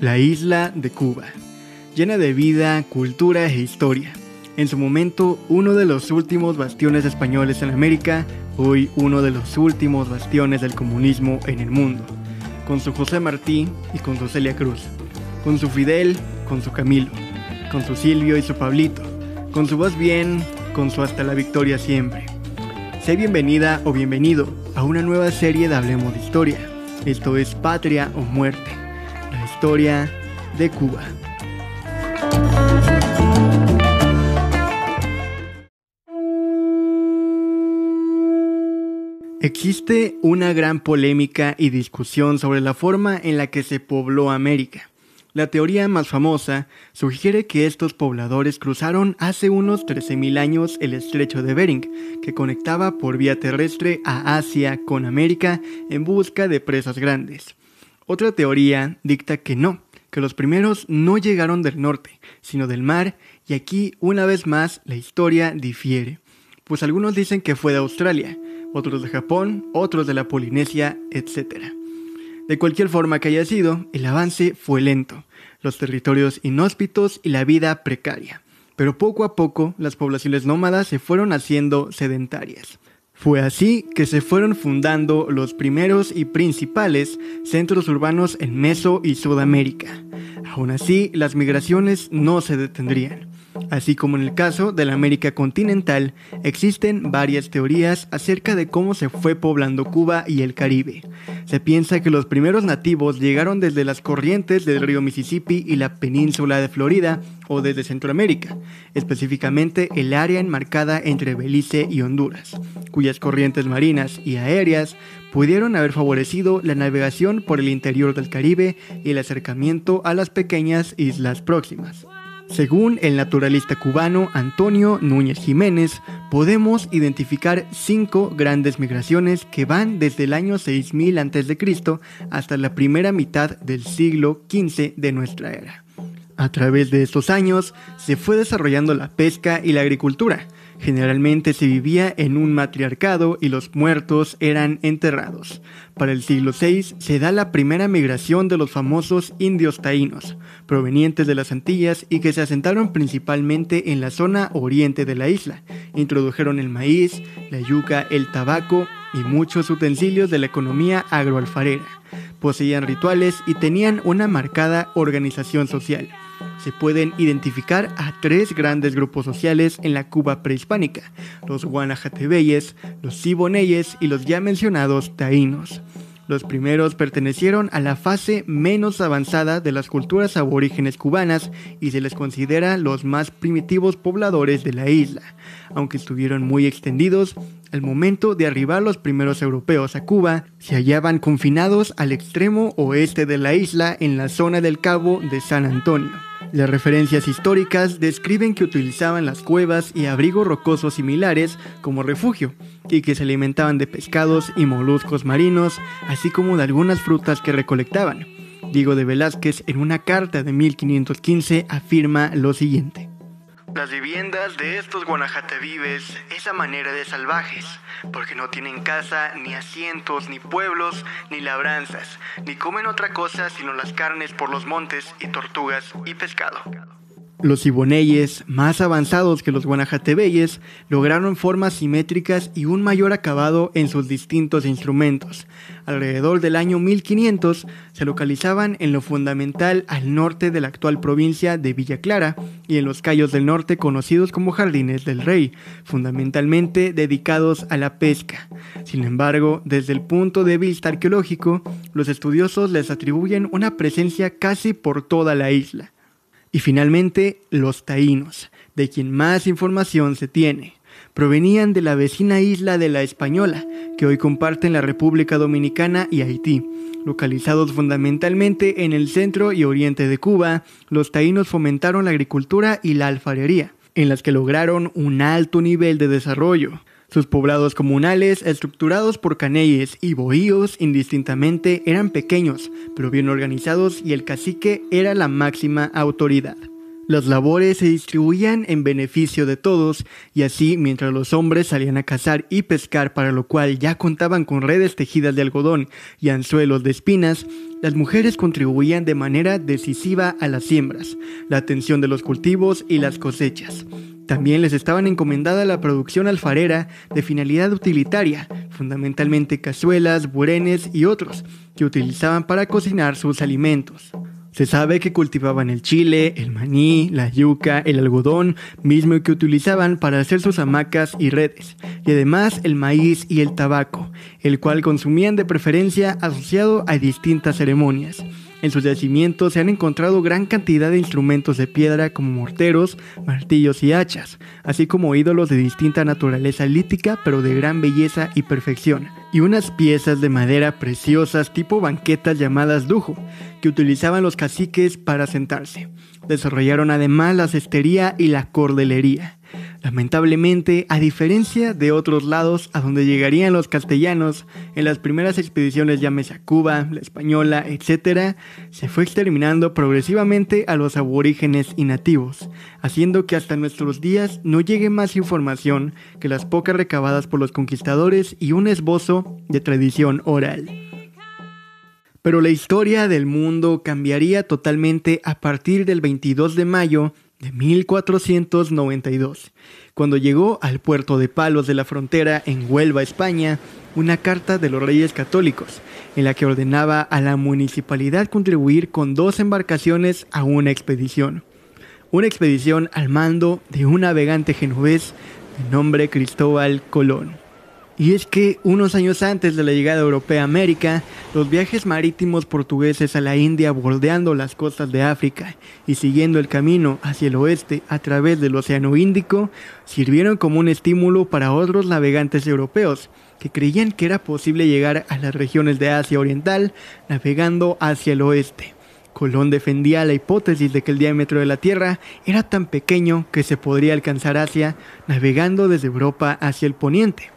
la isla de Cuba, llena de vida, cultura e historia. En su momento, uno de los últimos bastiones españoles en América, hoy uno de los últimos bastiones del comunismo en el mundo, con su José Martí y con su Celia Cruz, con su Fidel, con su Camilo, con su Silvio y su Pablito, con su voz bien, con su hasta la victoria siempre. Sé bienvenida o bienvenido a una nueva serie de Hablemos de Historia. Esto es Patria o Muerte historia de Cuba. Existe una gran polémica y discusión sobre la forma en la que se pobló América. La teoría más famosa sugiere que estos pobladores cruzaron hace unos 13.000 años el estrecho de Bering, que conectaba por vía terrestre a Asia con América en busca de presas grandes. Otra teoría dicta que no, que los primeros no llegaron del norte, sino del mar, y aquí una vez más la historia difiere, pues algunos dicen que fue de Australia, otros de Japón, otros de la Polinesia, etc. De cualquier forma que haya sido, el avance fue lento, los territorios inhóspitos y la vida precaria, pero poco a poco las poblaciones nómadas se fueron haciendo sedentarias. Fue así que se fueron fundando los primeros y principales centros urbanos en Meso y Sudamérica. Aún así, las migraciones no se detendrían. Así como en el caso de la América continental, existen varias teorías acerca de cómo se fue poblando Cuba y el Caribe. Se piensa que los primeros nativos llegaron desde las corrientes del río Mississippi y la península de Florida o desde Centroamérica, específicamente el área enmarcada entre Belice y Honduras, cuyas corrientes marinas y aéreas pudieron haber favorecido la navegación por el interior del Caribe y el acercamiento a las pequeñas islas próximas. Según el naturalista cubano Antonio Núñez Jiménez, podemos identificar cinco grandes migraciones que van desde el año 6000 a.C. hasta la primera mitad del siglo XV de nuestra era. A través de estos años se fue desarrollando la pesca y la agricultura, Generalmente se vivía en un matriarcado y los muertos eran enterrados. Para el siglo VI se da la primera migración de los famosos indios taínos, provenientes de las Antillas y que se asentaron principalmente en la zona oriente de la isla. Introdujeron el maíz, la yuca, el tabaco y muchos utensilios de la economía agroalfarera. Poseían rituales y tenían una marcada organización social se pueden identificar a tres grandes grupos sociales en la Cuba prehispánica, los guanajatebeyes, los siboneyes y los ya mencionados taínos. Los primeros pertenecieron a la fase menos avanzada de las culturas aborígenes cubanas y se les considera los más primitivos pobladores de la isla, aunque estuvieron muy extendidos. Al momento de arribar los primeros europeos a Cuba, se hallaban confinados al extremo oeste de la isla en la zona del Cabo de San Antonio. Las referencias históricas describen que utilizaban las cuevas y abrigos rocosos similares como refugio y que se alimentaban de pescados y moluscos marinos, así como de algunas frutas que recolectaban. Diego de Velázquez en una carta de 1515 afirma lo siguiente. Las viviendas de estos guanajatevives esa manera de salvajes, porque no tienen casa, ni asientos, ni pueblos, ni labranzas, ni comen otra cosa sino las carnes por los montes y tortugas y pescado. Los iboneyes, más avanzados que los guanajatebeyes, lograron formas simétricas y un mayor acabado en sus distintos instrumentos. Alrededor del año 1500 se localizaban en lo fundamental al norte de la actual provincia de Villa Clara y en los callos del norte conocidos como Jardines del Rey, fundamentalmente dedicados a la pesca. Sin embargo, desde el punto de vista arqueológico, los estudiosos les atribuyen una presencia casi por toda la isla. Y finalmente, los taínos, de quien más información se tiene. Provenían de la vecina isla de la Española, que hoy comparten la República Dominicana y Haití. Localizados fundamentalmente en el centro y oriente de Cuba, los taínos fomentaron la agricultura y la alfarería, en las que lograron un alto nivel de desarrollo. Sus poblados comunales, estructurados por caneyes y bohíos indistintamente, eran pequeños, pero bien organizados y el cacique era la máxima autoridad. Las labores se distribuían en beneficio de todos y así mientras los hombres salían a cazar y pescar para lo cual ya contaban con redes tejidas de algodón y anzuelos de espinas, las mujeres contribuían de manera decisiva a las siembras, la atención de los cultivos y las cosechas. También les estaban encomendada la producción alfarera de finalidad utilitaria, fundamentalmente cazuelas, burenes y otros, que utilizaban para cocinar sus alimentos. Se sabe que cultivaban el chile, el maní, la yuca, el algodón, mismo que utilizaban para hacer sus hamacas y redes, y además el maíz y el tabaco, el cual consumían de preferencia asociado a distintas ceremonias. En sus yacimientos se han encontrado gran cantidad de instrumentos de piedra como morteros, martillos y hachas, así como ídolos de distinta naturaleza lítica pero de gran belleza y perfección, y unas piezas de madera preciosas tipo banquetas llamadas dujo, que utilizaban los caciques para sentarse. Desarrollaron además la cestería y la cordelería. Lamentablemente, a diferencia de otros lados a donde llegarían los castellanos en las primeras expediciones, llámese a Cuba, la española, etc., se fue exterminando progresivamente a los aborígenes y nativos, haciendo que hasta nuestros días no llegue más información que las pocas recabadas por los conquistadores y un esbozo de tradición oral. Pero la historia del mundo cambiaría totalmente a partir del 22 de mayo de 1492, cuando llegó al puerto de Palos de la Frontera en Huelva, España, una carta de los Reyes Católicos, en la que ordenaba a la municipalidad contribuir con dos embarcaciones a una expedición. Una expedición al mando de un navegante genovés de nombre Cristóbal Colón. Y es que unos años antes de la llegada europea a América, los viajes marítimos portugueses a la India bordeando las costas de África y siguiendo el camino hacia el oeste a través del Océano Índico sirvieron como un estímulo para otros navegantes europeos que creían que era posible llegar a las regiones de Asia Oriental navegando hacia el oeste. Colón defendía la hipótesis de que el diámetro de la Tierra era tan pequeño que se podría alcanzar Asia navegando desde Europa hacia el poniente.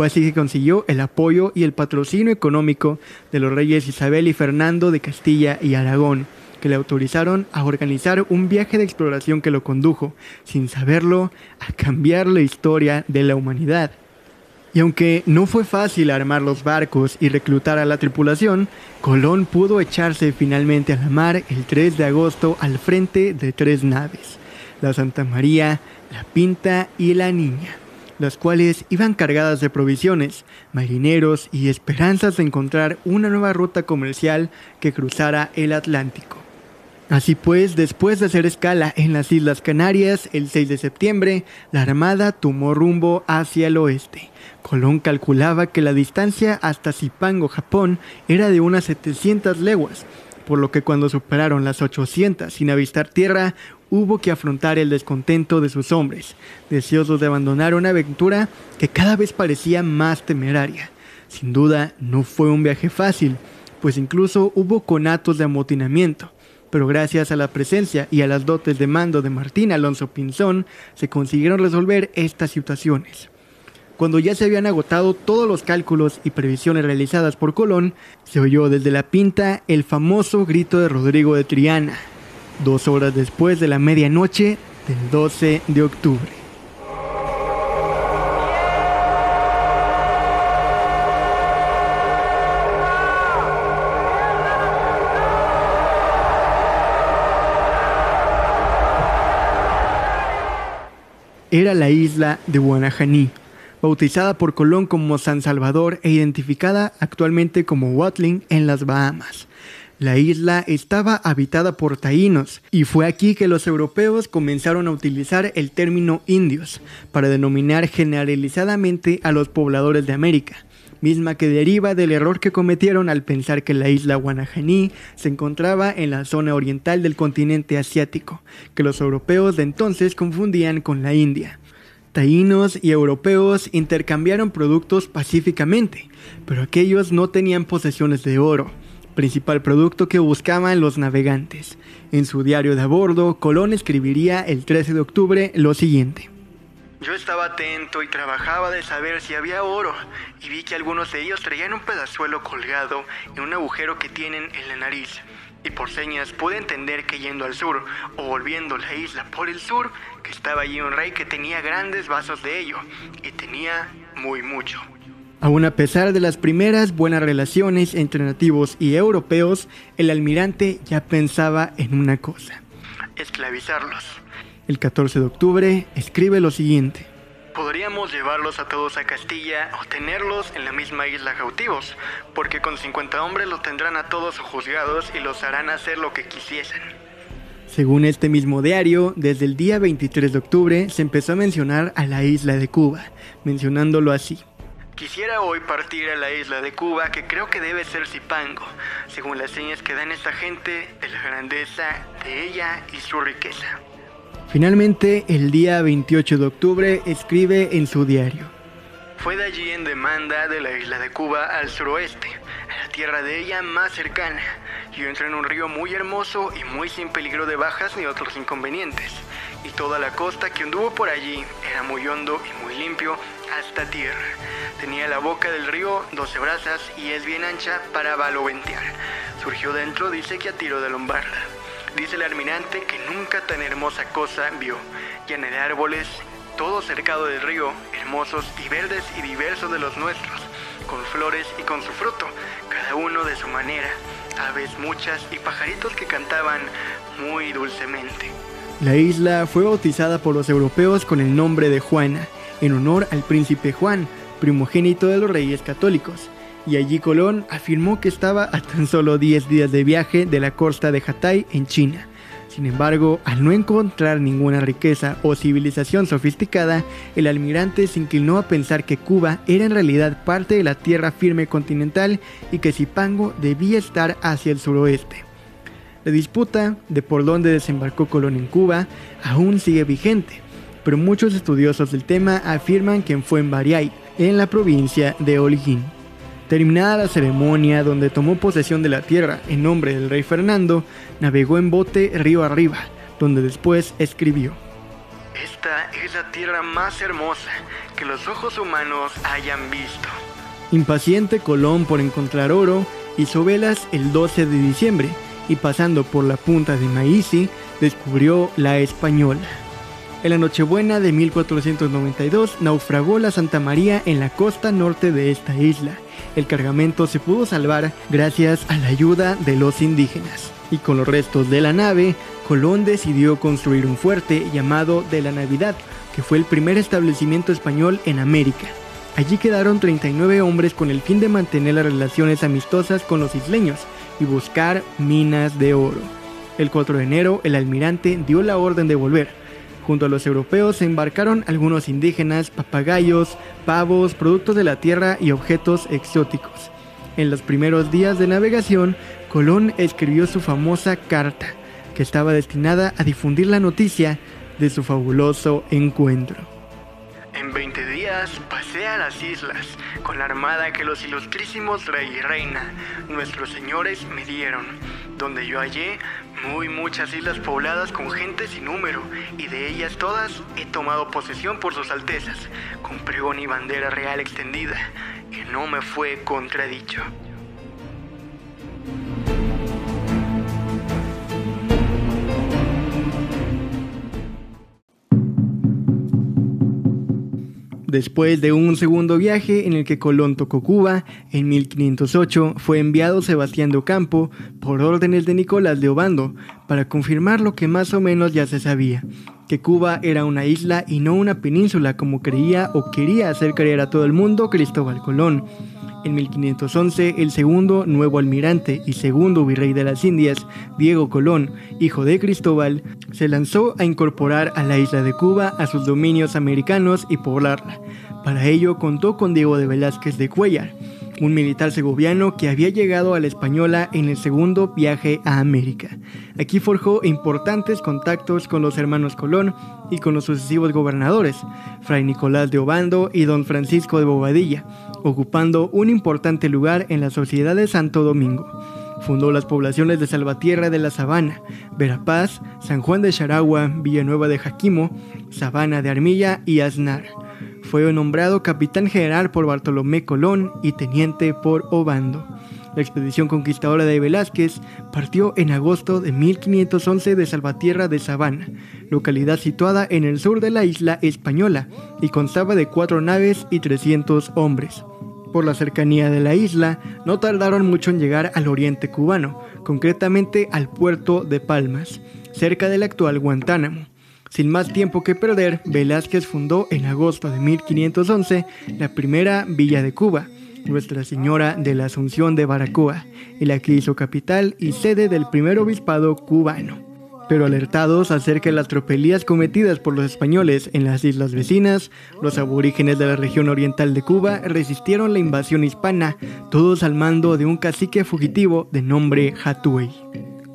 Fue así que consiguió el apoyo y el patrocinio económico de los reyes Isabel y Fernando de Castilla y Aragón, que le autorizaron a organizar un viaje de exploración que lo condujo, sin saberlo, a cambiar la historia de la humanidad. Y aunque no fue fácil armar los barcos y reclutar a la tripulación, Colón pudo echarse finalmente a la mar el 3 de agosto al frente de tres naves, la Santa María, la Pinta y la Niña las cuales iban cargadas de provisiones, marineros y esperanzas de encontrar una nueva ruta comercial que cruzara el Atlántico. Así pues, después de hacer escala en las Islas Canarias el 6 de septiembre, la Armada tomó rumbo hacia el oeste. Colón calculaba que la distancia hasta Zipango, Japón, era de unas 700 leguas, por lo que cuando superaron las 800 sin avistar tierra, hubo que afrontar el descontento de sus hombres, deseosos de abandonar una aventura que cada vez parecía más temeraria. Sin duda, no fue un viaje fácil, pues incluso hubo conatos de amotinamiento, pero gracias a la presencia y a las dotes de mando de Martín Alonso Pinzón, se consiguieron resolver estas situaciones. Cuando ya se habían agotado todos los cálculos y previsiones realizadas por Colón, se oyó desde la pinta el famoso grito de Rodrigo de Triana, dos horas después de la medianoche del 12 de octubre. Era la isla de Guanajaní, bautizada por Colón como San Salvador e identificada actualmente como Watling en las Bahamas. La isla estaba habitada por taínos y fue aquí que los europeos comenzaron a utilizar el término indios para denominar generalizadamente a los pobladores de América, misma que deriva del error que cometieron al pensar que la isla Guanajaní se encontraba en la zona oriental del continente asiático, que los europeos de entonces confundían con la India. Taínos y europeos intercambiaron productos pacíficamente, pero aquellos no tenían posesiones de oro principal producto que buscaban los navegantes. En su diario de a bordo, Colón escribiría el 13 de octubre lo siguiente. Yo estaba atento y trabajaba de saber si había oro, y vi que algunos de ellos traían un pedazuelo colgado en un agujero que tienen en la nariz. Y por señas pude entender que yendo al sur o volviendo la isla por el sur, que estaba allí un rey que tenía grandes vasos de ello y tenía muy mucho. Aún a pesar de las primeras buenas relaciones entre nativos y europeos, el almirante ya pensaba en una cosa, esclavizarlos. El 14 de octubre escribe lo siguiente. Podríamos llevarlos a todos a Castilla o tenerlos en la misma isla cautivos, porque con 50 hombres los tendrán a todos juzgados y los harán hacer lo que quisiesen. Según este mismo diario, desde el día 23 de octubre se empezó a mencionar a la isla de Cuba, mencionándolo así. Quisiera hoy partir a la isla de Cuba, que creo que debe ser Zipango, según las señas que dan esta gente de la grandeza de ella y su riqueza. Finalmente, el día 28 de octubre, escribe en su diario. Fue de allí en demanda de la isla de Cuba al suroeste, a la tierra de ella más cercana. Yo entré en un río muy hermoso y muy sin peligro de bajas ni otros inconvenientes. Y toda la costa que anduvo por allí era muy hondo y muy limpio hasta tierra. Tenía la boca del río 12 brazas y es bien ancha para baloventear. Surgió dentro, dice que a tiro de lombarda. Dice el almirante que nunca tan hermosa cosa vio, llena de árboles, todo cercado del río, hermosos y verdes y diversos de los nuestros, con flores y con su fruto, cada uno de su manera, aves muchas y pajaritos que cantaban muy dulcemente. La isla fue bautizada por los europeos con el nombre de Juana, en honor al príncipe Juan, primogénito de los reyes católicos y allí Colón afirmó que estaba a tan solo 10 días de viaje de la costa de Hatay en China. Sin embargo, al no encontrar ninguna riqueza o civilización sofisticada, el almirante se inclinó a pensar que Cuba era en realidad parte de la tierra firme continental y que Zipango debía estar hacia el suroeste. La disputa de por dónde desembarcó Colón en Cuba aún sigue vigente, pero muchos estudiosos del tema afirman que fue en Bariay, en la provincia de Holguín. Terminada la ceremonia donde tomó posesión de la tierra en nombre del rey Fernando, navegó en bote río arriba, donde después escribió. Esta es la tierra más hermosa que los ojos humanos hayan visto. Impaciente Colón por encontrar oro, hizo velas el 12 de diciembre y pasando por la punta de Maízi, descubrió la Española. En la Nochebuena de 1492 naufragó la Santa María en la costa norte de esta isla el cargamento se pudo salvar gracias a la ayuda de los indígenas. Y con los restos de la nave, Colón decidió construir un fuerte llamado de la Navidad, que fue el primer establecimiento español en América. Allí quedaron 39 hombres con el fin de mantener las relaciones amistosas con los isleños y buscar minas de oro. El 4 de enero, el almirante dio la orden de volver, Junto a los europeos se embarcaron algunos indígenas, papagayos, pavos, productos de la tierra y objetos exóticos. En los primeros días de navegación, Colón escribió su famosa carta, que estaba destinada a difundir la noticia de su fabuloso encuentro. En 20 días pasé a las islas con la armada que los ilustrísimos rey y reina, nuestros señores, me dieron, donde yo hallé muy muchas islas pobladas con gente sin número, y de ellas todas he tomado posesión por sus altezas, con pregón y bandera real extendida, que no me fue contradicho. Después de un segundo viaje en el que Colón tocó Cuba, en 1508 fue enviado Sebastián de Ocampo por órdenes de Nicolás de Obando para confirmar lo que más o menos ya se sabía, que Cuba era una isla y no una península como creía o quería hacer creer a todo el mundo Cristóbal Colón. En 1511, el segundo nuevo almirante y segundo virrey de las Indias, Diego Colón, hijo de Cristóbal, se lanzó a incorporar a la isla de Cuba a sus dominios americanos y poblarla. Para ello contó con Diego de Velázquez de Cuellar, un militar segoviano que había llegado a la Española en el segundo viaje a América. Aquí forjó importantes contactos con los hermanos Colón y con los sucesivos gobernadores, Fray Nicolás de Obando y don Francisco de Bobadilla, ocupando un importante lugar en la sociedad de Santo Domingo. Fundó las poblaciones de Salvatierra de la Sabana, Verapaz, San Juan de Charagua, Villanueva de Jaquimo, Sabana de Armilla y Aznar. fue nombrado capitán general por Bartolomé Colón y teniente por Obando. La expedición conquistadora de Velázquez partió en agosto de 1511 de Salvatierra de Sabana, localidad situada en el sur de la isla española, y constaba de cuatro naves y 300 hombres. Por la cercanía de la isla, no tardaron mucho en llegar al oriente cubano, concretamente al puerto de Palmas, cerca del actual Guantánamo. Sin más tiempo que perder, Velázquez fundó en agosto de 1511 la primera villa de Cuba, Nuestra Señora de la Asunción de Baracoa, y la que hizo capital y sede del primer obispado cubano. Pero alertados acerca de las tropelías cometidas por los españoles en las islas vecinas, los aborígenes de la región oriental de Cuba resistieron la invasión hispana, todos al mando de un cacique fugitivo de nombre Hatuey.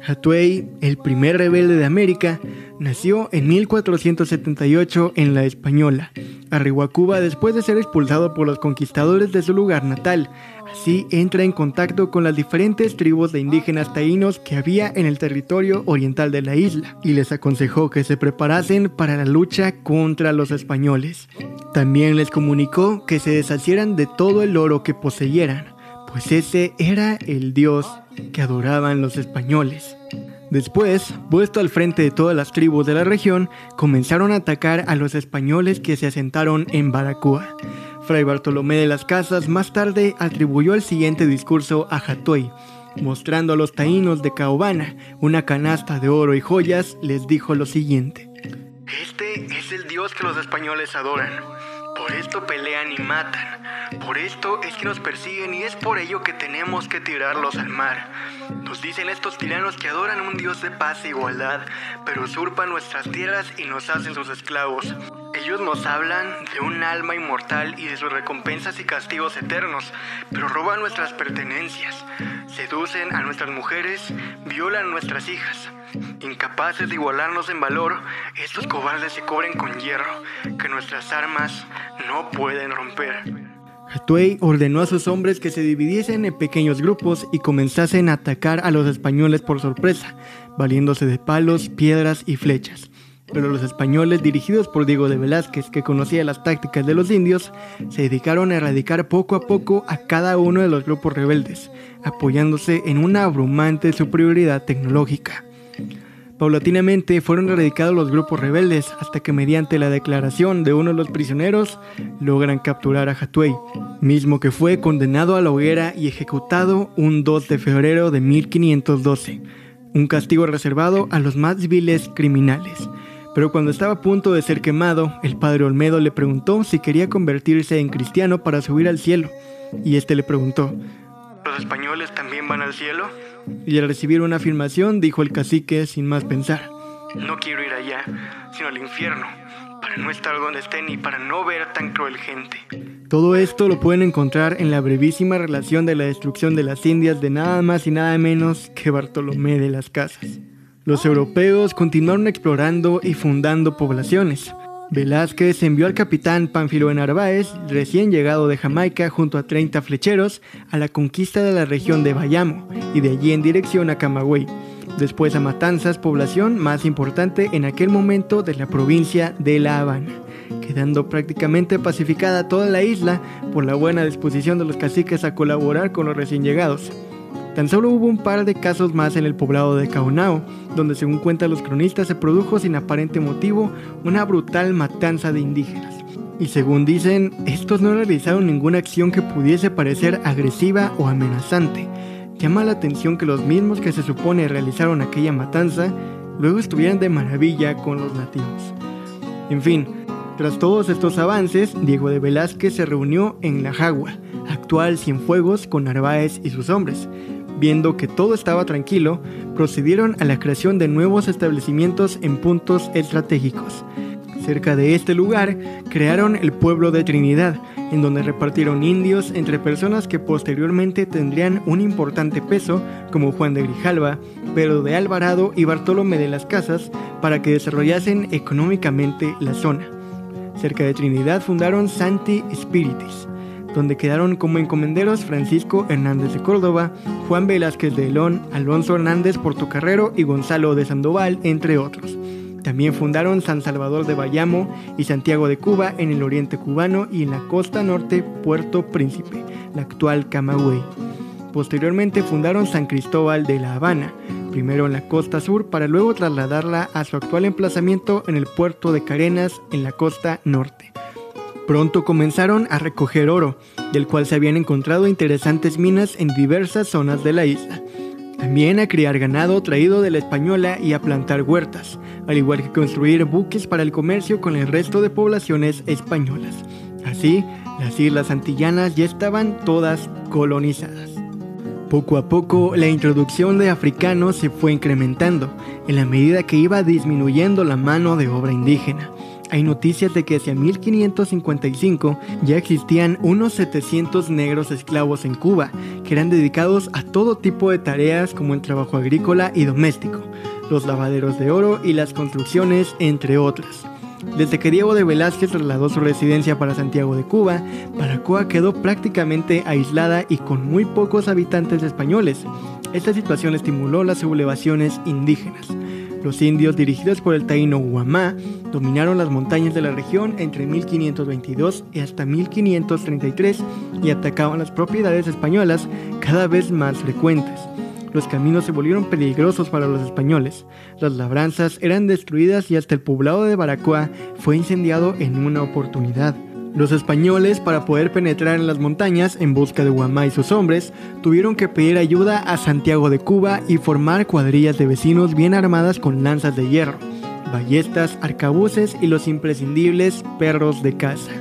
Hatuey, el primer rebelde de América, nació en 1478 en La Española. Arribó a Cuba después de ser expulsado por los conquistadores de su lugar natal. Así entra en contacto con las diferentes tribus de indígenas taínos que había en el territorio oriental de la isla y les aconsejó que se preparasen para la lucha contra los españoles. También les comunicó que se deshacieran de todo el oro que poseyeran, pues ese era el dios que adoraban los españoles. Después, puesto al frente de todas las tribus de la región, comenzaron a atacar a los españoles que se asentaron en Baracúa. Fray Bartolomé de las Casas más tarde atribuyó el siguiente discurso a Jatoy. Mostrando a los taínos de Caobana una canasta de oro y joyas, les dijo lo siguiente. Este es el Dios que los españoles adoran. Por esto pelean y matan. Por esto es que nos persiguen y es por ello que tenemos que tirarlos al mar. Nos dicen estos tiranos que adoran un Dios de paz e igualdad, pero usurpan nuestras tierras y nos hacen sus esclavos. Ellos nos hablan de un alma inmortal y de sus recompensas y castigos eternos, pero roban nuestras pertenencias, seducen a nuestras mujeres, violan nuestras hijas. Incapaces de igualarnos en valor, estos cobardes se cubren con hierro, que nuestras armas no pueden romper. Hatuey ordenó a sus hombres que se dividiesen en pequeños grupos y comenzasen a atacar a los españoles por sorpresa, valiéndose de palos, piedras y flechas. Pero los españoles, dirigidos por Diego de Velázquez, que conocía las tácticas de los indios, se dedicaron a erradicar poco a poco a cada uno de los grupos rebeldes, apoyándose en una abrumante superioridad tecnológica. Paulatinamente fueron erradicados los grupos rebeldes hasta que mediante la declaración de uno de los prisioneros logran capturar a Hatuey, mismo que fue condenado a la hoguera y ejecutado un 2 de febrero de 1512, un castigo reservado a los más viles criminales. Pero cuando estaba a punto de ser quemado, el padre Olmedo le preguntó si quería convertirse en cristiano para subir al cielo, y este le preguntó, ¿Los españoles también van al cielo? Y al recibir una afirmación, dijo el cacique sin más pensar, no quiero ir allá, sino al infierno, para no estar donde estén y para no ver tan cruel gente. Todo esto lo pueden encontrar en la brevísima relación de la destrucción de las Indias de nada más y nada menos que Bartolomé de las Casas. Los europeos continuaron explorando y fundando poblaciones, Velázquez envió al capitán Pánfilo de Narváez, recién llegado de Jamaica junto a 30 flecheros, a la conquista de la región de Bayamo y de allí en dirección a Camagüey, después a Matanzas, población más importante en aquel momento de la provincia de La Habana, quedando prácticamente pacificada toda la isla por la buena disposición de los caciques a colaborar con los recién llegados. Tan solo hubo un par de casos más en el poblado de Caonao, donde según cuentan los cronistas se produjo sin aparente motivo una brutal matanza de indígenas. Y según dicen, estos no realizaron ninguna acción que pudiese parecer agresiva o amenazante. Llama la atención que los mismos que se supone realizaron aquella matanza luego estuvieran de maravilla con los nativos. En fin, tras todos estos avances, Diego de Velázquez se reunió en La Jagua, actual Cienfuegos, con Narváez y sus hombres, Viendo que todo estaba tranquilo, procedieron a la creación de nuevos establecimientos en puntos estratégicos. Cerca de este lugar crearon el pueblo de Trinidad, en donde repartieron indios entre personas que posteriormente tendrían un importante peso, como Juan de Grijalva, Pedro de Alvarado y Bartolomé de las Casas, para que desarrollasen económicamente la zona. Cerca de Trinidad fundaron Santi Spiritis, donde quedaron como encomenderos Francisco Hernández de Córdoba, Juan Velázquez de Elón, Alonso Hernández Portocarrero y Gonzalo de Sandoval, entre otros. También fundaron San Salvador de Bayamo y Santiago de Cuba en el oriente cubano y en la costa norte Puerto Príncipe, la actual Camagüey. Posteriormente fundaron San Cristóbal de La Habana, primero en la costa sur para luego trasladarla a su actual emplazamiento en el puerto de Carenas en la costa norte. Pronto comenzaron a recoger oro, del cual se habían encontrado interesantes minas en diversas zonas de la isla. También a criar ganado traído de la española y a plantar huertas, al igual que construir buques para el comercio con el resto de poblaciones españolas. Así, las islas antillanas ya estaban todas colonizadas. Poco a poco, la introducción de africanos se fue incrementando, en la medida que iba disminuyendo la mano de obra indígena. Hay noticias de que hacia 1555 ya existían unos 700 negros esclavos en Cuba, que eran dedicados a todo tipo de tareas como el trabajo agrícola y doméstico, los lavaderos de oro y las construcciones, entre otras. Desde que Diego de Velázquez trasladó su residencia para Santiago de Cuba, Baracoa quedó prácticamente aislada y con muy pocos habitantes españoles. Esta situación estimuló las sublevaciones indígenas. Los indios, dirigidos por el taíno Guamá, dominaron las montañas de la región entre 1522 y hasta 1533 y atacaban las propiedades españolas cada vez más frecuentes. Los caminos se volvieron peligrosos para los españoles. Las labranzas eran destruidas y hasta el poblado de Baracoa fue incendiado en una oportunidad. Los españoles, para poder penetrar en las montañas en busca de Guamá y sus hombres, tuvieron que pedir ayuda a Santiago de Cuba y formar cuadrillas de vecinos bien armadas con lanzas de hierro, ballestas, arcabuces y los imprescindibles perros de caza.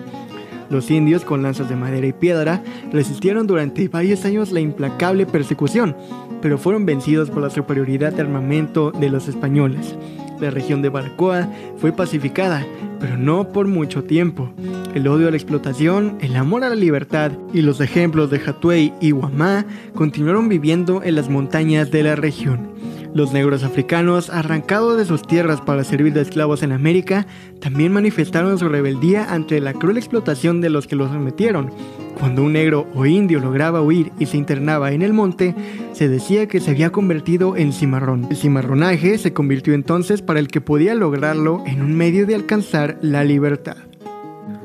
Los indios, con lanzas de madera y piedra, resistieron durante varios años la implacable persecución, pero fueron vencidos por la superioridad de armamento de los españoles. La región de Baracoa fue pacificada, pero no por mucho tiempo. El odio a la explotación, el amor a la libertad y los ejemplos de Hatuey y Guamá continuaron viviendo en las montañas de la región. Los negros africanos, arrancados de sus tierras para servir de esclavos en América, también manifestaron su rebeldía ante la cruel explotación de los que los sometieron. Cuando un negro o indio lograba huir y se internaba en el monte, se decía que se había convertido en cimarrón. El cimarronaje se convirtió entonces para el que podía lograrlo en un medio de alcanzar la libertad.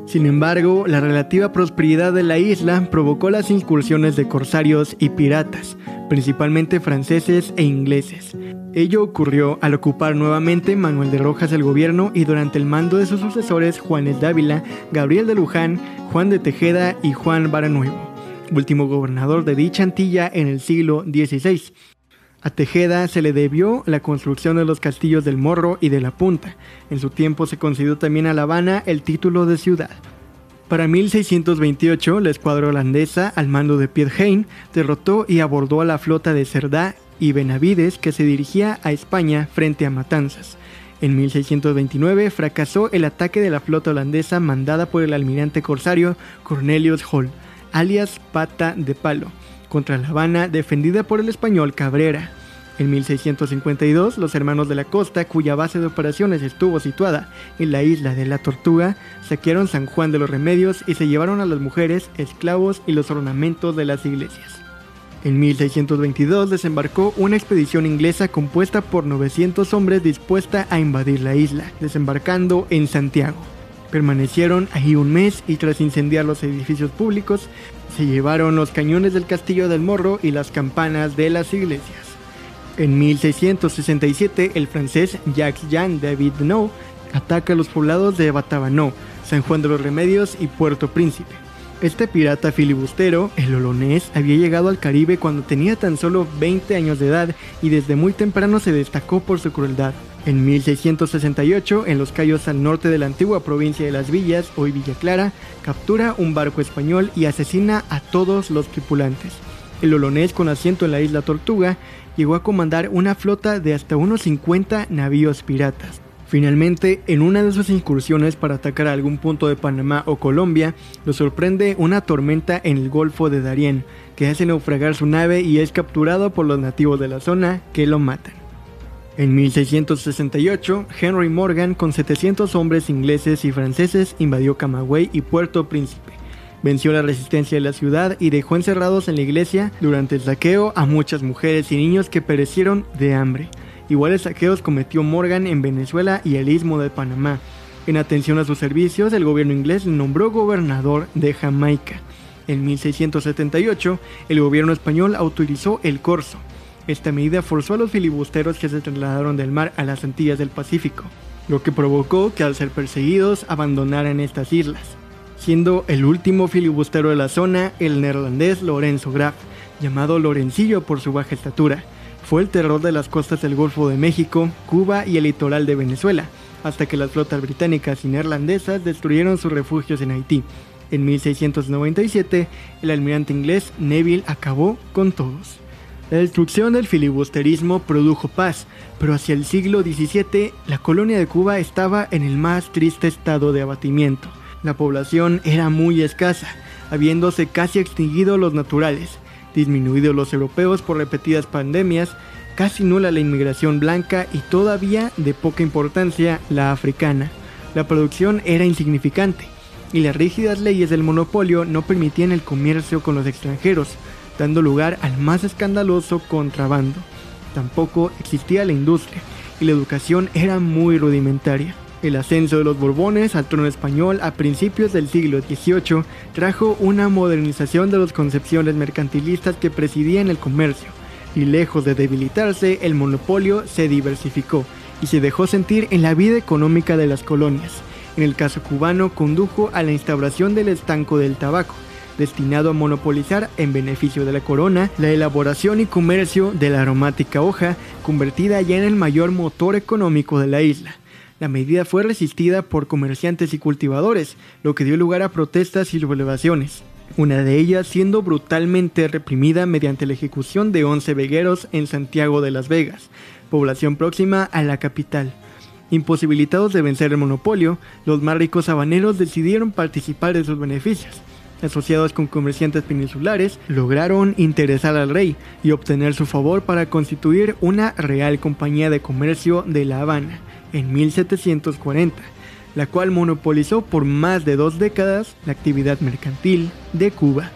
Sin embargo, la relativa prosperidad de la isla provocó las incursiones de corsarios y piratas, principalmente franceses e ingleses. Ello ocurrió al ocupar nuevamente Manuel de Rojas el gobierno y durante el mando de sus sucesores Juanes Dávila, Gabriel de Luján, Juan de Tejeda y Juan Baranuevo, último gobernador de dicha Antilla en el siglo XVI. A Tejeda se le debió la construcción de los castillos del Morro y de la Punta. En su tiempo se concedió también a La Habana el título de ciudad. Para 1628, la escuadra holandesa, al mando de Piet Hein, derrotó y abordó a la flota de Cerdá y Benavides que se dirigía a España frente a Matanzas. En 1629 fracasó el ataque de la flota holandesa mandada por el almirante corsario Cornelius Hall, alias Pata de Palo contra La Habana defendida por el español Cabrera. En 1652, los hermanos de la costa, cuya base de operaciones estuvo situada en la isla de la Tortuga, saquearon San Juan de los Remedios y se llevaron a las mujeres, esclavos y los ornamentos de las iglesias. En 1622 desembarcó una expedición inglesa compuesta por 900 hombres dispuesta a invadir la isla, desembarcando en Santiago. Permanecieron ahí un mes y tras incendiar los edificios públicos, se llevaron los cañones del castillo del Morro y las campanas de las iglesias. En 1667, el francés Jacques-Jean David No ataca los poblados de Batabanó, San Juan de los Remedios y Puerto Príncipe. Este pirata filibustero, el olonés, había llegado al Caribe cuando tenía tan solo 20 años de edad y desde muy temprano se destacó por su crueldad. En 1668, en los Cayos al norte de la antigua provincia de Las Villas, hoy Villa Clara, captura un barco español y asesina a todos los tripulantes. El olonés, con asiento en la isla Tortuga, llegó a comandar una flota de hasta unos 50 navíos piratas. Finalmente, en una de sus incursiones para atacar algún punto de Panamá o Colombia, lo sorprende una tormenta en el Golfo de Darién, que hace naufragar su nave y es capturado por los nativos de la zona, que lo matan. En 1668, Henry Morgan con 700 hombres ingleses y franceses invadió Camagüey y Puerto Príncipe. Venció la resistencia de la ciudad y dejó encerrados en la iglesia durante el saqueo a muchas mujeres y niños que perecieron de hambre. Iguales saqueos cometió Morgan en Venezuela y el Istmo de Panamá. En atención a sus servicios, el gobierno inglés nombró gobernador de Jamaica. En 1678, el gobierno español autorizó el corso. Esta medida forzó a los filibusteros que se trasladaron del mar a las Antillas del Pacífico, lo que provocó que al ser perseguidos abandonaran estas islas, siendo el último filibustero de la zona el neerlandés Lorenzo Graf, llamado Lorencillo por su baja estatura. Fue el terror de las costas del Golfo de México, Cuba y el litoral de Venezuela, hasta que las flotas británicas y neerlandesas destruyeron sus refugios en Haití. En 1697, el almirante inglés Neville acabó con todos. La destrucción del filibusterismo produjo paz, pero hacia el siglo XVII la colonia de Cuba estaba en el más triste estado de abatimiento. La población era muy escasa, habiéndose casi extinguido los naturales, disminuidos los europeos por repetidas pandemias, casi nula la inmigración blanca y todavía de poca importancia la africana. La producción era insignificante y las rígidas leyes del monopolio no permitían el comercio con los extranjeros, dando lugar al más escandaloso contrabando. Tampoco existía la industria y la educación era muy rudimentaria. El ascenso de los Borbones al trono español a principios del siglo XVIII trajo una modernización de las concepciones mercantilistas que presidían el comercio, y lejos de debilitarse, el monopolio se diversificó y se dejó sentir en la vida económica de las colonias. En el caso cubano condujo a la instauración del estanco del tabaco, destinado a monopolizar en beneficio de la corona la elaboración y comercio de la aromática hoja, convertida ya en el mayor motor económico de la isla. La medida fue resistida por comerciantes y cultivadores, lo que dio lugar a protestas y sublevaciones, una de ellas siendo brutalmente reprimida mediante la ejecución de 11 vegueros en Santiago de las Vegas, población próxima a la capital. Imposibilitados de vencer el monopolio, los más ricos habaneros decidieron participar de sus beneficios, asociados con comerciantes peninsulares, lograron interesar al rey y obtener su favor para constituir una Real Compañía de Comercio de La Habana en 1740, la cual monopolizó por más de dos décadas la actividad mercantil de Cuba.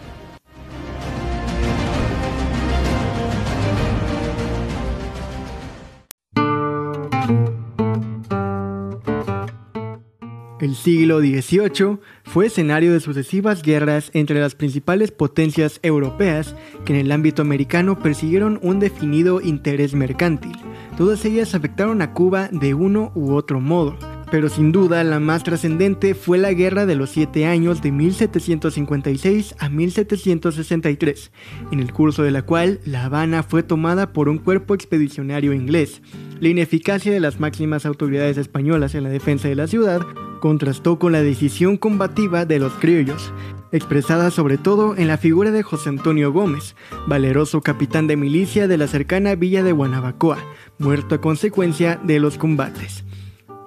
El siglo XVIII fue escenario de sucesivas guerras entre las principales potencias europeas que en el ámbito americano persiguieron un definido interés mercantil. Todas ellas afectaron a Cuba de uno u otro modo, pero sin duda la más trascendente fue la Guerra de los Siete Años de 1756 a 1763, en el curso de la cual La Habana fue tomada por un cuerpo expedicionario inglés. La ineficacia de las máximas autoridades españolas en la defensa de la ciudad contrastó con la decisión combativa de los criollos, expresada sobre todo en la figura de José Antonio Gómez, valeroso capitán de milicia de la cercana villa de Guanabacoa, muerto a consecuencia de los combates.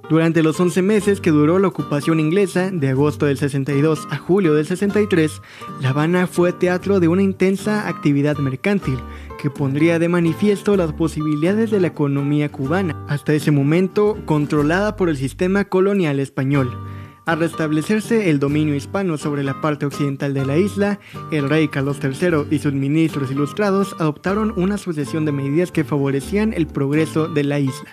Durante los 11 meses que duró la ocupación inglesa, de agosto del 62 a julio del 63, La Habana fue teatro de una intensa actividad mercantil que pondría de manifiesto las posibilidades de la economía cubana, hasta ese momento controlada por el sistema colonial español. Al restablecerse el dominio hispano sobre la parte occidental de la isla, el rey Carlos III y sus ministros ilustrados adoptaron una sucesión de medidas que favorecían el progreso de la isla.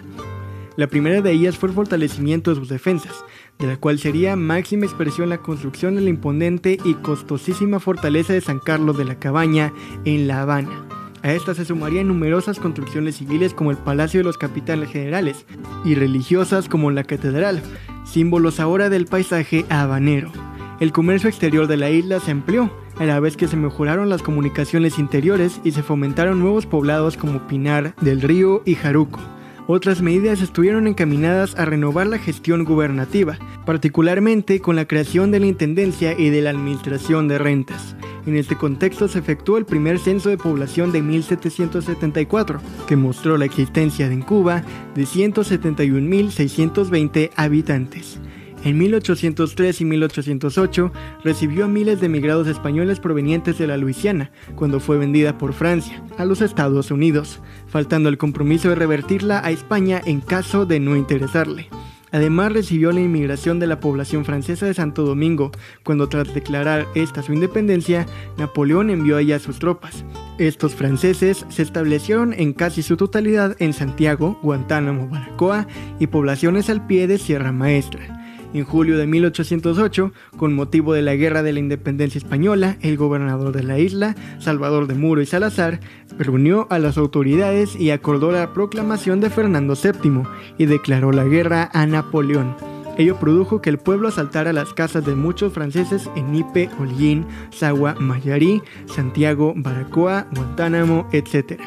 La primera de ellas fue el fortalecimiento de sus defensas, de la cual sería máxima expresión la construcción de la imponente y costosísima fortaleza de San Carlos de la Cabaña en La Habana. A esta se sumarían numerosas construcciones civiles como el Palacio de los Capitanes Generales y religiosas como la Catedral, símbolos ahora del paisaje habanero. El comercio exterior de la isla se amplió, a la vez que se mejoraron las comunicaciones interiores y se fomentaron nuevos poblados como Pinar del Río y Jaruco. Otras medidas estuvieron encaminadas a renovar la gestión gubernativa, particularmente con la creación de la Intendencia y de la Administración de Rentas. En este contexto se efectuó el primer censo de población de 1774, que mostró la existencia en Cuba de 171.620 habitantes. En 1803 y 1808 recibió a miles de emigrados españoles provenientes de la Luisiana, cuando fue vendida por Francia a los Estados Unidos, faltando el compromiso de revertirla a España en caso de no interesarle. Además recibió la inmigración de la población francesa de Santo Domingo, cuando tras declarar esta su independencia, Napoleón envió allá sus tropas. Estos franceses se establecieron en casi su totalidad en Santiago, Guantánamo, Baracoa y poblaciones al pie de Sierra Maestra. En julio de 1808, con motivo de la Guerra de la Independencia Española, el gobernador de la isla, Salvador de Muro y Salazar, reunió a las autoridades y acordó la proclamación de Fernando VII y declaró la guerra a Napoleón. Ello produjo que el pueblo asaltara las casas de muchos franceses en Ipe, Holguín, Sagua, Mayarí, Santiago, Baracoa, Guantánamo, etc.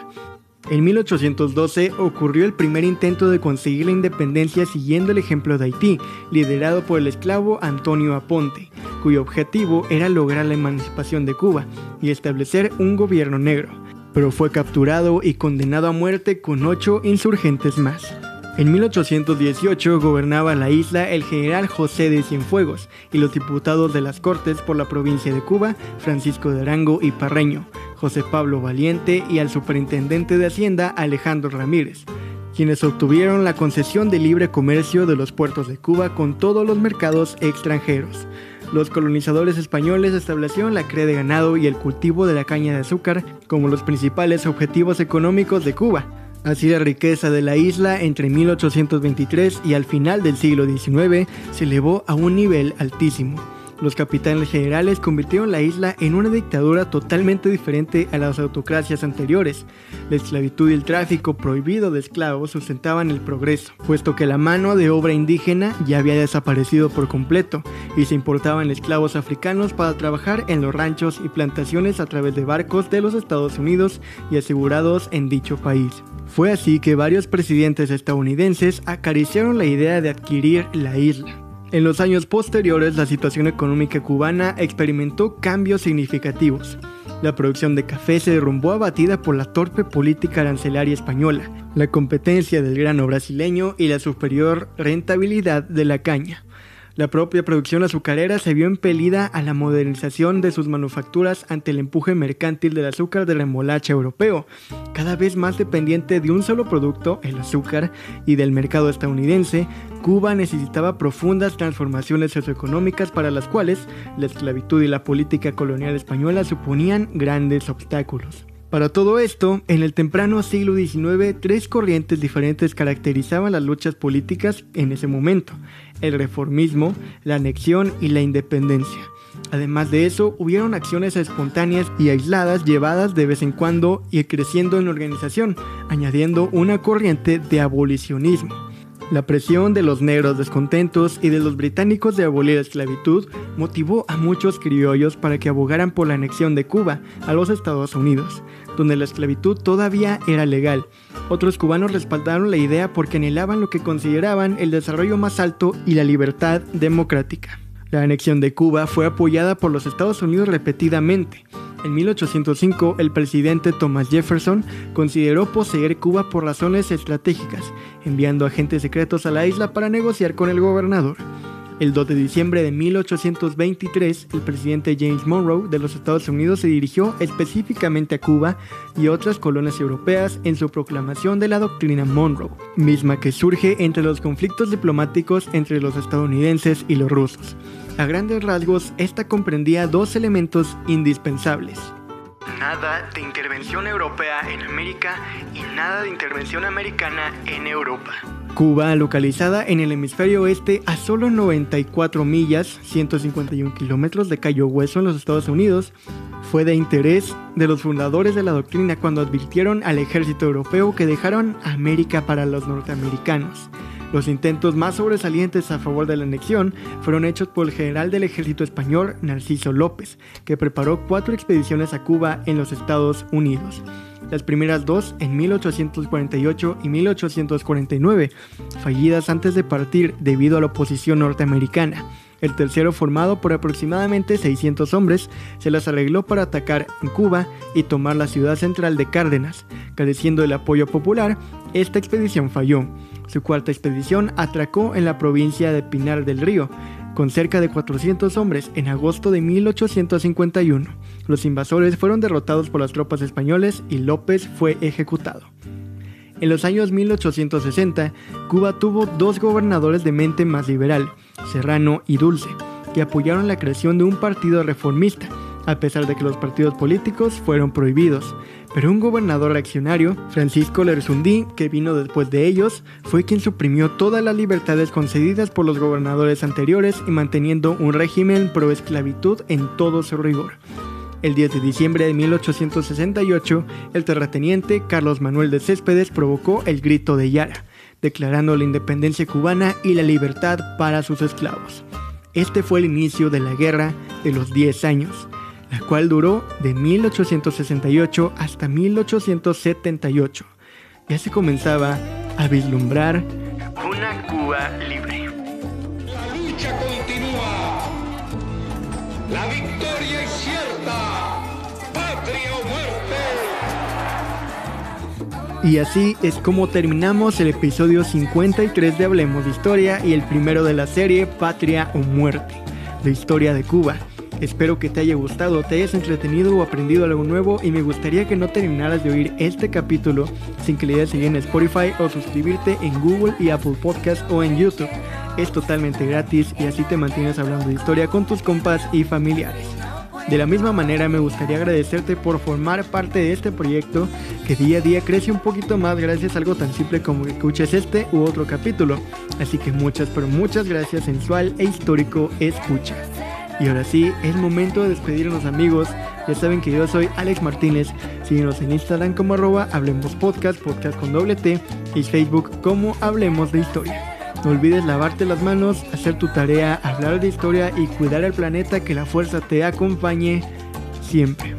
En 1812 ocurrió el primer intento de conseguir la independencia siguiendo el ejemplo de Haití, liderado por el esclavo Antonio Aponte, cuyo objetivo era lograr la emancipación de Cuba y establecer un gobierno negro, pero fue capturado y condenado a muerte con ocho insurgentes más. En 1818 gobernaba la isla el general José de Cienfuegos y los diputados de las Cortes por la provincia de Cuba, Francisco de Arango y Parreño, José Pablo Valiente y al superintendente de Hacienda Alejandro Ramírez, quienes obtuvieron la concesión de libre comercio de los puertos de Cuba con todos los mercados extranjeros. Los colonizadores españoles establecieron la cría de ganado y el cultivo de la caña de azúcar como los principales objetivos económicos de Cuba. Así la riqueza de la isla entre 1823 y al final del siglo XIX se elevó a un nivel altísimo. Los capitanes generales convirtieron la isla en una dictadura totalmente diferente a las autocracias anteriores. La esclavitud y el tráfico prohibido de esclavos sustentaban el progreso, puesto que la mano de obra indígena ya había desaparecido por completo y se importaban esclavos africanos para trabajar en los ranchos y plantaciones a través de barcos de los Estados Unidos y asegurados en dicho país. Fue así que varios presidentes estadounidenses acariciaron la idea de adquirir la isla. En los años posteriores, la situación económica cubana experimentó cambios significativos. La producción de café se derrumbó abatida por la torpe política arancelaria española, la competencia del grano brasileño y la superior rentabilidad de la caña. La propia producción azucarera se vio impelida a la modernización de sus manufacturas ante el empuje mercantil del azúcar de remolacha europeo, cada vez más dependiente de un solo producto, el azúcar, y del mercado estadounidense, Cuba necesitaba profundas transformaciones socioeconómicas para las cuales la esclavitud y la política colonial española suponían grandes obstáculos. Para todo esto, en el temprano siglo XIX, tres corrientes diferentes caracterizaban las luchas políticas en ese momento, el reformismo, la anexión y la independencia. Además de eso, hubieron acciones espontáneas y aisladas llevadas de vez en cuando y creciendo en la organización, añadiendo una corriente de abolicionismo. La presión de los negros descontentos y de los británicos de abolir la esclavitud motivó a muchos criollos para que abogaran por la anexión de Cuba a los Estados Unidos, donde la esclavitud todavía era legal. Otros cubanos respaldaron la idea porque anhelaban lo que consideraban el desarrollo más alto y la libertad democrática. La anexión de Cuba fue apoyada por los Estados Unidos repetidamente, en 1805, el presidente Thomas Jefferson consideró poseer Cuba por razones estratégicas, enviando agentes secretos a la isla para negociar con el gobernador. El 2 de diciembre de 1823, el presidente James Monroe de los Estados Unidos se dirigió específicamente a Cuba y otras colonias europeas en su proclamación de la doctrina Monroe, misma que surge entre los conflictos diplomáticos entre los estadounidenses y los rusos. A grandes rasgos, esta comprendía dos elementos indispensables. Nada de intervención europea en América y nada de intervención americana en Europa. Cuba, localizada en el hemisferio oeste a solo 94 millas, 151 kilómetros de Cayo Hueso en los Estados Unidos, fue de interés de los fundadores de la doctrina cuando advirtieron al ejército europeo que dejaron América para los norteamericanos los intentos más sobresalientes a favor de la anexión fueron hechos por el general del ejército español Narciso López, que preparó cuatro expediciones a Cuba en los Estados Unidos. Las primeras dos en 1848 y 1849, fallidas antes de partir debido a la oposición norteamericana. El tercero, formado por aproximadamente 600 hombres, se las arregló para atacar en Cuba y tomar la ciudad central de Cárdenas. Careciendo del apoyo popular, esta expedición falló. Su cuarta expedición atracó en la provincia de Pinar del Río, con cerca de 400 hombres en agosto de 1851. Los invasores fueron derrotados por las tropas españoles y López fue ejecutado. En los años 1860, Cuba tuvo dos gobernadores de mente más liberal, Serrano y Dulce, que apoyaron la creación de un partido reformista, a pesar de que los partidos políticos fueron prohibidos. Pero un gobernador reaccionario, Francisco Lerzundi, que vino después de ellos, fue quien suprimió todas las libertades concedidas por los gobernadores anteriores y manteniendo un régimen pro esclavitud en todo su rigor. El 10 de diciembre de 1868, el terrateniente Carlos Manuel de Céspedes provocó el Grito de Yara, declarando la independencia cubana y la libertad para sus esclavos. Este fue el inicio de la Guerra de los 10 años, la cual duró de 1868 hasta 1878. Ya se comenzaba a vislumbrar una Cuba libre. La lucha continúa. La victoria es cierta. Patria o muerte. Y así es como terminamos el episodio 53 de Hablemos de Historia y el primero de la serie Patria o Muerte, de historia de Cuba. Espero que te haya gustado, te hayas entretenido o aprendido algo nuevo y me gustaría que no terminaras de oír este capítulo sin que le des seguir en Spotify o suscribirte en Google y Apple Podcast o en YouTube. Es totalmente gratis y así te mantienes hablando de historia con tus compas y familiares. De la misma manera me gustaría agradecerte por formar parte de este proyecto que día a día crece un poquito más gracias a algo tan simple como que escuches este u otro capítulo. Así que muchas pero muchas gracias sensual e histórico escucha. Y ahora sí, es momento de despedirnos amigos. Ya saben que yo soy Alex Martínez. Síguenos en Instagram como arroba Hablemos Podcast, podcast con doble T, y Facebook como Hablemos de Historia. No olvides lavarte las manos, hacer tu tarea, hablar de historia y cuidar el planeta que la fuerza te acompañe siempre.